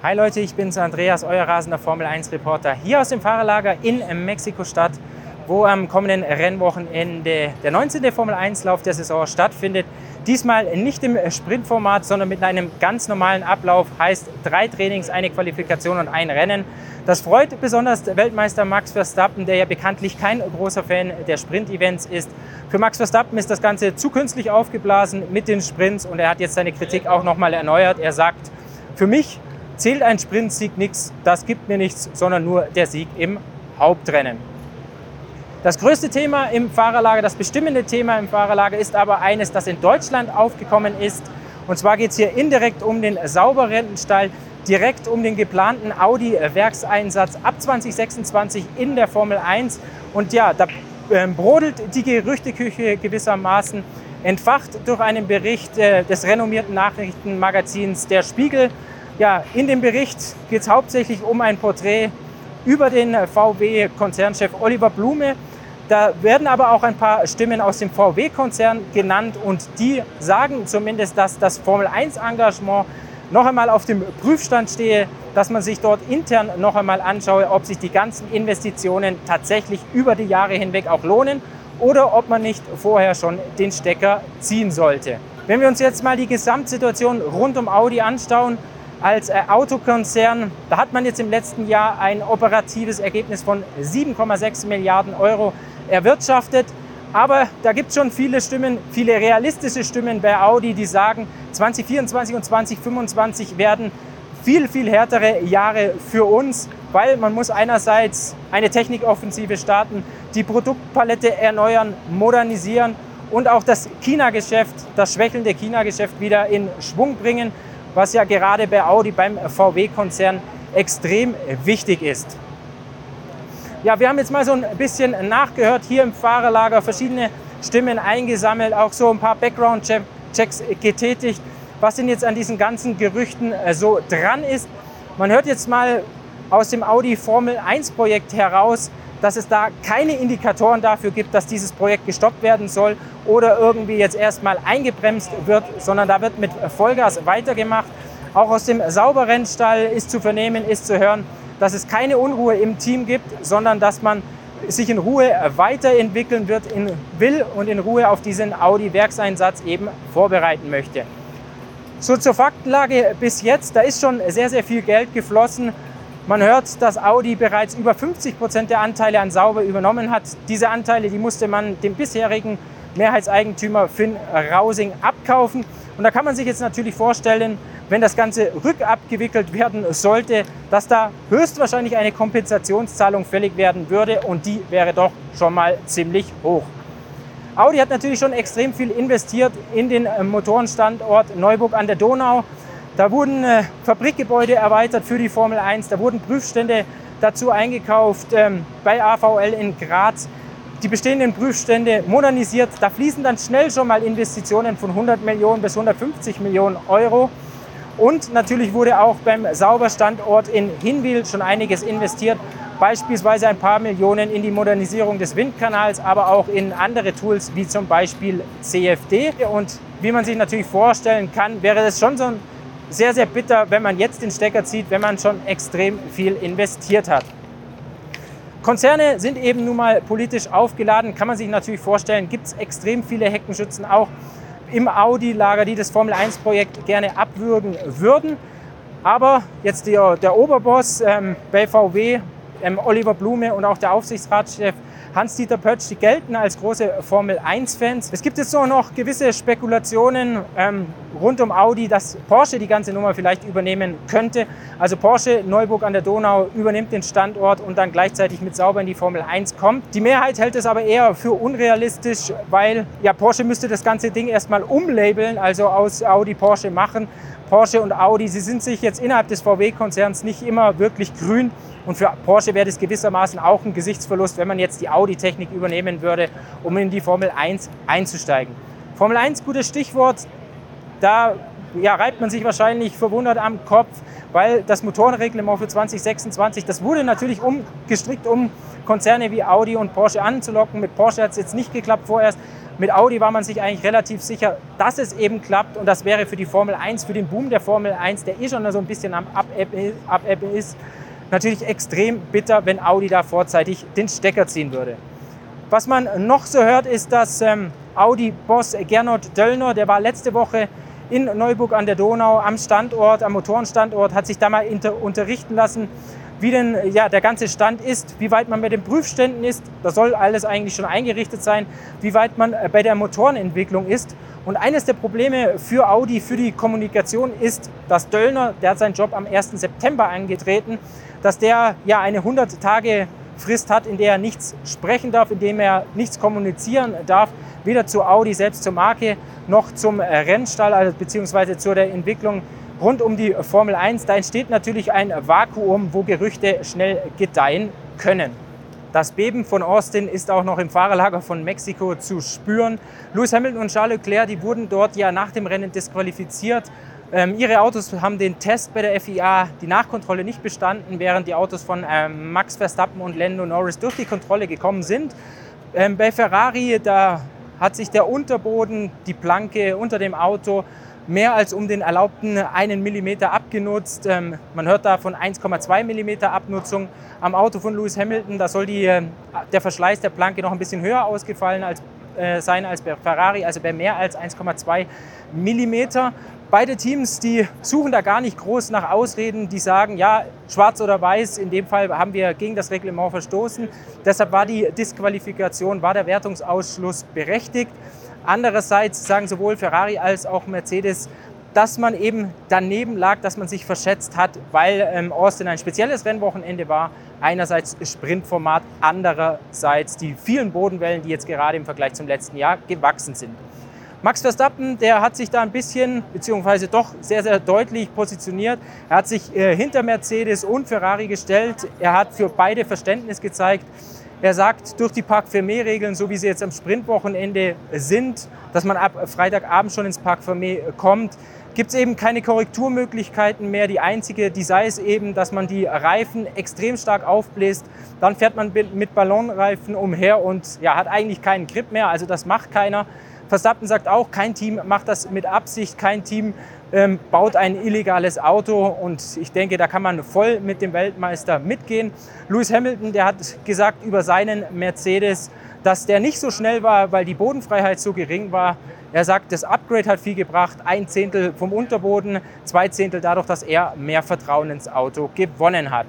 Hi Leute, ich bin's Andreas, euer rasender Formel 1 Reporter hier aus dem Fahrerlager in Mexiko-Stadt, wo am kommenden Rennwochenende der 19. Formel 1 Lauf der Saison stattfindet. Diesmal nicht im Sprintformat, sondern mit einem ganz normalen Ablauf, heißt drei Trainings, eine Qualifikation und ein Rennen. Das freut besonders Weltmeister Max Verstappen, der ja bekanntlich kein großer Fan der Sprint-Events ist. Für Max Verstappen ist das Ganze zu künstlich aufgeblasen mit den Sprints und er hat jetzt seine Kritik auch nochmal erneuert. Er sagt, für mich zählt ein Sprintsieg nichts, das gibt mir nichts, sondern nur der Sieg im Hauptrennen. Das größte Thema im Fahrerlager, das bestimmende Thema im Fahrerlager ist aber eines, das in Deutschland aufgekommen ist. Und zwar geht es hier indirekt um den Sauberrentenstall, direkt um den geplanten Audi-Werkseinsatz ab 2026 in der Formel 1. Und ja, da ähm, brodelt die Gerüchteküche gewissermaßen, entfacht durch einen Bericht äh, des renommierten Nachrichtenmagazins Der Spiegel ja, in dem Bericht geht es hauptsächlich um ein Porträt über den VW-Konzernchef Oliver Blume. Da werden aber auch ein paar Stimmen aus dem VW-Konzern genannt und die sagen zumindest, dass das Formel-1-Engagement noch einmal auf dem Prüfstand stehe, dass man sich dort intern noch einmal anschaue, ob sich die ganzen Investitionen tatsächlich über die Jahre hinweg auch lohnen oder ob man nicht vorher schon den Stecker ziehen sollte. Wenn wir uns jetzt mal die Gesamtsituation rund um Audi anschauen, als äh, Autokonzern. Da hat man jetzt im letzten Jahr ein operatives Ergebnis von 7,6 Milliarden Euro erwirtschaftet. Aber da gibt es schon viele Stimmen, viele realistische Stimmen bei Audi, die sagen, 2024 und 2025 werden viel, viel härtere Jahre für uns, weil man muss einerseits eine Technikoffensive starten, die Produktpalette erneuern, modernisieren und auch das China-Geschäft, das schwächelnde China-Geschäft wieder in Schwung bringen was ja gerade bei Audi, beim VW-Konzern extrem wichtig ist. Ja, wir haben jetzt mal so ein bisschen nachgehört, hier im Fahrerlager verschiedene Stimmen eingesammelt, auch so ein paar Background-Checks getätigt, was denn jetzt an diesen ganzen Gerüchten äh, so dran ist. Man hört jetzt mal aus dem Audi Formel 1 Projekt heraus, dass es da keine Indikatoren dafür gibt, dass dieses Projekt gestoppt werden soll oder irgendwie jetzt erstmal eingebremst wird, sondern da wird mit Vollgas weitergemacht. Auch aus dem Sauberrennstall ist zu vernehmen, ist zu hören, dass es keine Unruhe im Team gibt, sondern dass man sich in Ruhe weiterentwickeln wird, in will und in Ruhe auf diesen Audi-Werkseinsatz eben vorbereiten möchte. So zur Faktenlage bis jetzt, da ist schon sehr, sehr viel Geld geflossen man hört, dass Audi bereits über 50 Prozent der Anteile an Sauber übernommen hat. Diese Anteile, die musste man dem bisherigen Mehrheitseigentümer Finn Rausing abkaufen. Und da kann man sich jetzt natürlich vorstellen, wenn das Ganze rückabgewickelt werden sollte, dass da höchstwahrscheinlich eine Kompensationszahlung fällig werden würde und die wäre doch schon mal ziemlich hoch. Audi hat natürlich schon extrem viel investiert in den Motorenstandort Neuburg an der Donau. Da wurden äh, Fabrikgebäude erweitert für die Formel 1, da wurden Prüfstände dazu eingekauft ähm, bei AVL in Graz. Die bestehenden Prüfstände modernisiert. Da fließen dann schnell schon mal Investitionen von 100 Millionen bis 150 Millionen Euro. Und natürlich wurde auch beim Sauberstandort in Hinwil schon einiges investiert. Beispielsweise ein paar Millionen in die Modernisierung des Windkanals, aber auch in andere Tools wie zum Beispiel CFD. Und wie man sich natürlich vorstellen kann, wäre das schon so ein sehr, sehr bitter, wenn man jetzt den Stecker zieht, wenn man schon extrem viel investiert hat. Konzerne sind eben nun mal politisch aufgeladen, kann man sich natürlich vorstellen, gibt es extrem viele Heckenschützen auch im Audi-Lager, die das Formel-1-Projekt gerne abwürgen würden. Aber jetzt der, der Oberboss ähm, bei VW, ähm, Oliver Blume und auch der Aufsichtsratschef Hans-Dieter Pötsch, die gelten als große Formel-1-Fans. Es gibt jetzt nur noch gewisse Spekulationen ähm, rund um Audi, dass Porsche die ganze Nummer vielleicht übernehmen könnte. Also Porsche Neuburg an der Donau übernimmt den Standort und dann gleichzeitig mit sauber in die Formel 1 kommt. Die Mehrheit hält es aber eher für unrealistisch, weil ja Porsche müsste das ganze Ding erstmal umlabeln, also aus Audi Porsche machen. Porsche und Audi, sie sind sich jetzt innerhalb des VW-Konzerns nicht immer wirklich grün. Und für Porsche wäre das gewissermaßen auch ein Gesichtsverlust, wenn man jetzt die Audi-Technik übernehmen würde, um in die Formel 1 einzusteigen. Formel 1, gutes Stichwort. Da ja, reibt man sich wahrscheinlich verwundert am Kopf, weil das Motorenreglement für 2026, das wurde natürlich umgestrickt, um Konzerne wie Audi und Porsche anzulocken. Mit Porsche hat es jetzt nicht geklappt vorerst, Mit Audi war man sich eigentlich relativ sicher, dass es eben klappt und das wäre für die Formel 1, für den Boom der Formel 1, der eh schon so ein bisschen am Abebben ist, natürlich extrem bitter, wenn Audi da vorzeitig den Stecker ziehen würde. Was man noch so hört, ist, dass ähm, Audi-Boss Gernot Döllner, der war letzte Woche in Neuburg an der Donau am Standort, am Motorenstandort, hat sich da mal unterrichten lassen, wie denn ja, der ganze Stand ist, wie weit man bei den Prüfständen ist. Da soll alles eigentlich schon eingerichtet sein, wie weit man äh, bei der Motorenentwicklung ist. Und eines der Probleme für Audi, für die Kommunikation ist, dass Döllner, der hat seinen Job am 1. September angetreten, dass der ja eine 100 Tage Frist hat, in der er nichts sprechen darf, in dem er nichts kommunizieren darf, weder zu Audi selbst zur Marke noch zum Rennstall, also beziehungsweise zu der Entwicklung rund um die Formel 1. Da entsteht natürlich ein Vakuum, wo Gerüchte schnell gedeihen können. Das Beben von Austin ist auch noch im Fahrerlager von Mexiko zu spüren. Lewis Hamilton und Charles Leclerc, die wurden dort ja nach dem Rennen disqualifiziert. Ähm, ihre Autos haben den Test bei der FIA, die Nachkontrolle nicht bestanden, während die Autos von ähm, Max Verstappen und Lando Norris durch die Kontrolle gekommen sind. Ähm, bei Ferrari, da hat sich der Unterboden, die Planke unter dem Auto mehr als um den erlaubten einen Millimeter abgenutzt. Ähm, man hört da von 1,2 Millimeter Abnutzung. Am Auto von Lewis Hamilton, da soll die, äh, der Verschleiß der Planke noch ein bisschen höher ausgefallen als, äh, sein als bei Ferrari, also bei mehr als 1,2 Millimeter. Beide Teams, die suchen da gar nicht groß nach Ausreden, die sagen, ja, schwarz oder weiß, in dem Fall haben wir gegen das Reglement verstoßen. Deshalb war die Disqualifikation, war der Wertungsausschluss berechtigt. Andererseits sagen sowohl Ferrari als auch Mercedes, dass man eben daneben lag, dass man sich verschätzt hat, weil ähm, Austin ein spezielles Rennwochenende war. Einerseits Sprintformat, andererseits die vielen Bodenwellen, die jetzt gerade im Vergleich zum letzten Jahr gewachsen sind. Max Verstappen, der hat sich da ein bisschen, beziehungsweise doch sehr, sehr deutlich positioniert. Er hat sich äh, hinter Mercedes und Ferrari gestellt. Er hat für beide Verständnis gezeigt. Er sagt, durch die Park Fermé-Regeln, so wie sie jetzt am Sprintwochenende sind, dass man ab Freitagabend schon ins Park Fermé kommt, gibt es eben keine Korrekturmöglichkeiten mehr. Die einzige, die sei es eben, dass man die Reifen extrem stark aufbläst. Dann fährt man mit Ballonreifen umher und ja, hat eigentlich keinen Grip mehr. Also das macht keiner. Verstappen sagt auch, kein Team macht das mit Absicht, kein Team ähm, baut ein illegales Auto und ich denke, da kann man voll mit dem Weltmeister mitgehen. Lewis Hamilton, der hat gesagt über seinen Mercedes, dass der nicht so schnell war, weil die Bodenfreiheit so gering war. Er sagt, das Upgrade hat viel gebracht, ein Zehntel vom Unterboden, zwei Zehntel dadurch, dass er mehr Vertrauen ins Auto gewonnen hat.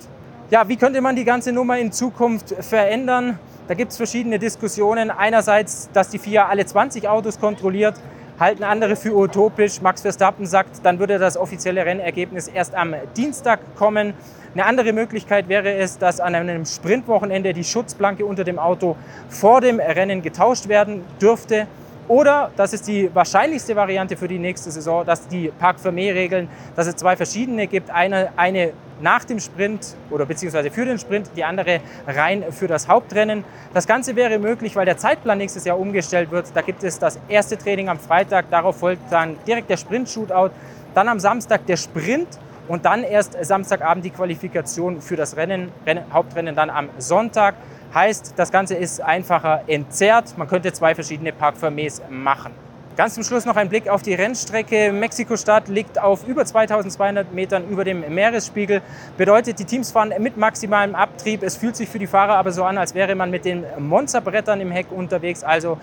Ja, wie könnte man die ganze Nummer in Zukunft verändern? Da gibt es verschiedene Diskussionen. Einerseits, dass die FIA alle 20 Autos kontrolliert, halten andere für utopisch. Max Verstappen sagt, dann würde das offizielle Rennergebnis erst am Dienstag kommen. Eine andere Möglichkeit wäre es, dass an einem Sprintwochenende die Schutzplanke unter dem Auto vor dem Rennen getauscht werden dürfte. Oder, das ist die wahrscheinlichste Variante für die nächste Saison, dass die Park Fermé-Regeln, dass es zwei verschiedene gibt. Eine, eine nach dem Sprint oder beziehungsweise für den Sprint, die andere rein für das Hauptrennen. Das Ganze wäre möglich, weil der Zeitplan nächstes Jahr umgestellt wird. Da gibt es das erste Training am Freitag, darauf folgt dann direkt der Sprint-Shootout, dann am Samstag der Sprint und dann erst Samstagabend die Qualifikation für das Rennen, Rennen Hauptrennen dann am Sonntag. Heißt, das Ganze ist einfacher entzerrt. Man könnte zwei verschiedene Parkvermehs machen. Ganz zum Schluss noch ein Blick auf die Rennstrecke. Mexiko-Stadt liegt auf über 2200 Metern über dem Meeresspiegel. Bedeutet, die Teams fahren mit maximalem Abtrieb. Es fühlt sich für die Fahrer aber so an, als wäre man mit den Monsterbrettern im Heck unterwegs. Also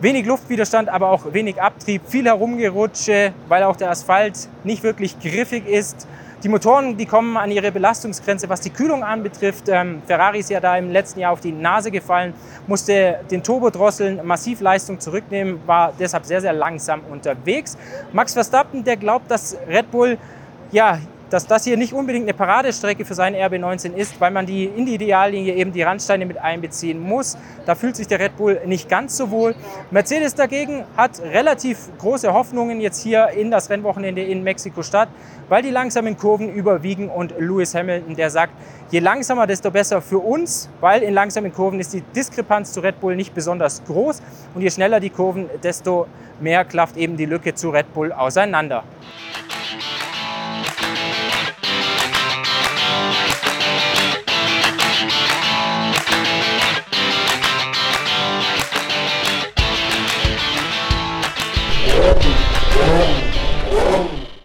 wenig Luftwiderstand, aber auch wenig Abtrieb, viel Herumgerutsche, weil auch der Asphalt nicht wirklich griffig ist. Die Motoren, die kommen an ihre Belastungsgrenze, was die Kühlung anbetrifft. Ähm, Ferrari ist ja da im letzten Jahr auf die Nase gefallen, musste den Turbo drosseln, massiv Leistung zurücknehmen, war deshalb sehr, sehr langsam unterwegs. Max Verstappen, der glaubt, dass Red Bull ja dass das hier nicht unbedingt eine Paradestrecke für seinen RB19 ist, weil man die in die Ideallinie eben die Randsteine mit einbeziehen muss. Da fühlt sich der Red Bull nicht ganz so wohl. Mercedes dagegen hat relativ große Hoffnungen jetzt hier in das Rennwochenende in Mexiko-Stadt, weil die langsamen Kurven überwiegen und Lewis Hamilton, der sagt, je langsamer, desto besser für uns, weil in langsamen Kurven ist die Diskrepanz zu Red Bull nicht besonders groß und je schneller die Kurven, desto mehr klafft eben die Lücke zu Red Bull auseinander.